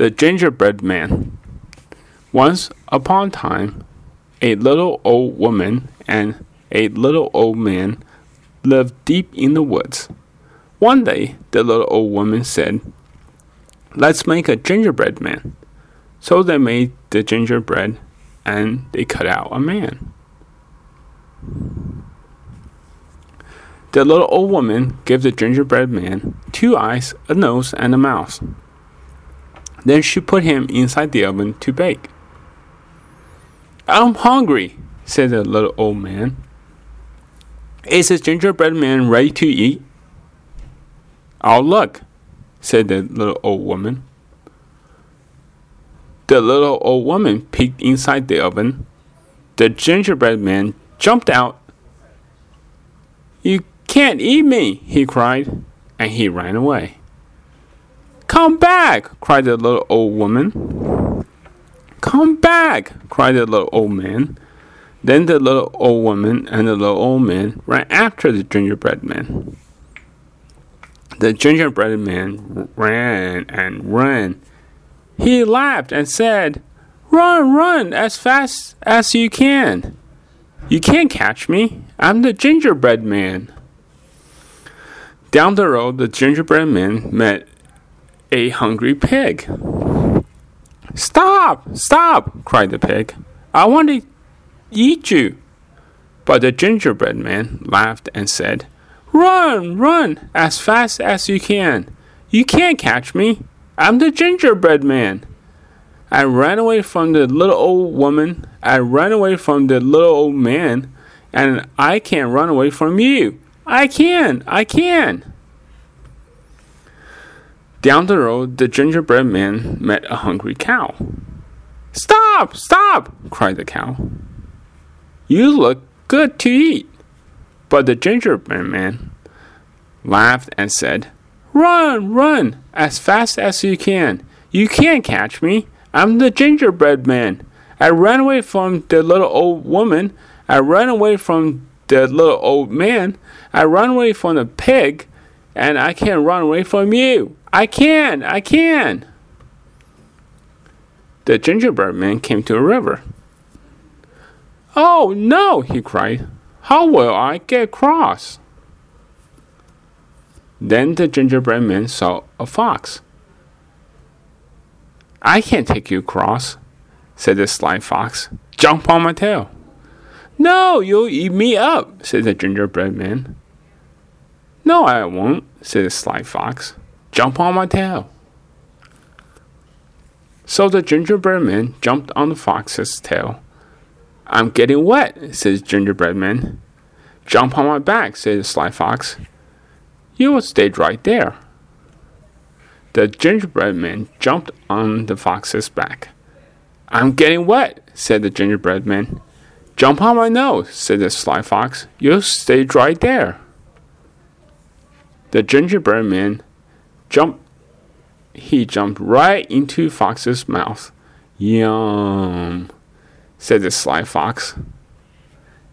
The Gingerbread Man. Once upon a time, a little old woman and a little old man lived deep in the woods. One day, the little old woman said, Let's make a gingerbread man. So they made the gingerbread and they cut out a man. The little old woman gave the gingerbread man two eyes, a nose, and a mouth. Then she put him inside the oven to bake. I'm hungry, said the little old man. Is the gingerbread man ready to eat? I'll look, said the little old woman. The little old woman peeked inside the oven. The gingerbread man jumped out. You can't eat me, he cried, and he ran away. Come back, cried the little old woman. Come back, cried the little old man. Then the little old woman and the little old man ran after the gingerbread man. The gingerbread man ran and ran. He laughed and said, Run, run as fast as you can. You can't catch me. I'm the gingerbread man. Down the road, the gingerbread man met a hungry pig. Stop! Stop! cried the pig. I want to eat you. But the gingerbread man laughed and said, Run, run as fast as you can. You can't catch me. I'm the gingerbread man. I ran away from the little old woman. I ran away from the little old man. And I can't run away from you. I can. I can. Down the road, the gingerbread man met a hungry cow. Stop! Stop! cried the cow. You look good to eat. But the gingerbread man laughed and said, Run, run, as fast as you can. You can't catch me. I'm the gingerbread man. I ran away from the little old woman. I ran away from the little old man. I ran away from the pig. And I can't run away from you. I can, I can. The gingerbread man came to a river. Oh no, he cried. How will I get across? Then the gingerbread man saw a fox. I can't take you across, said the sly fox. Jump on my tail. No, you'll eat me up, said the gingerbread man. No, I won't, said the sly fox. Jump on my tail. So the gingerbread man jumped on the fox's tail. I'm getting wet, said the gingerbread man. Jump on my back, said the sly fox. You will stay right there. The gingerbread man jumped on the fox's back. I'm getting wet, said the gingerbread man. Jump on my nose, said the sly fox. You'll stay right there. The gingerbread man jumped. He jumped right into Fox's mouth. Yum, said the sly fox.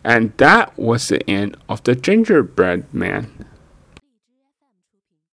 And that was the end of the gingerbread man.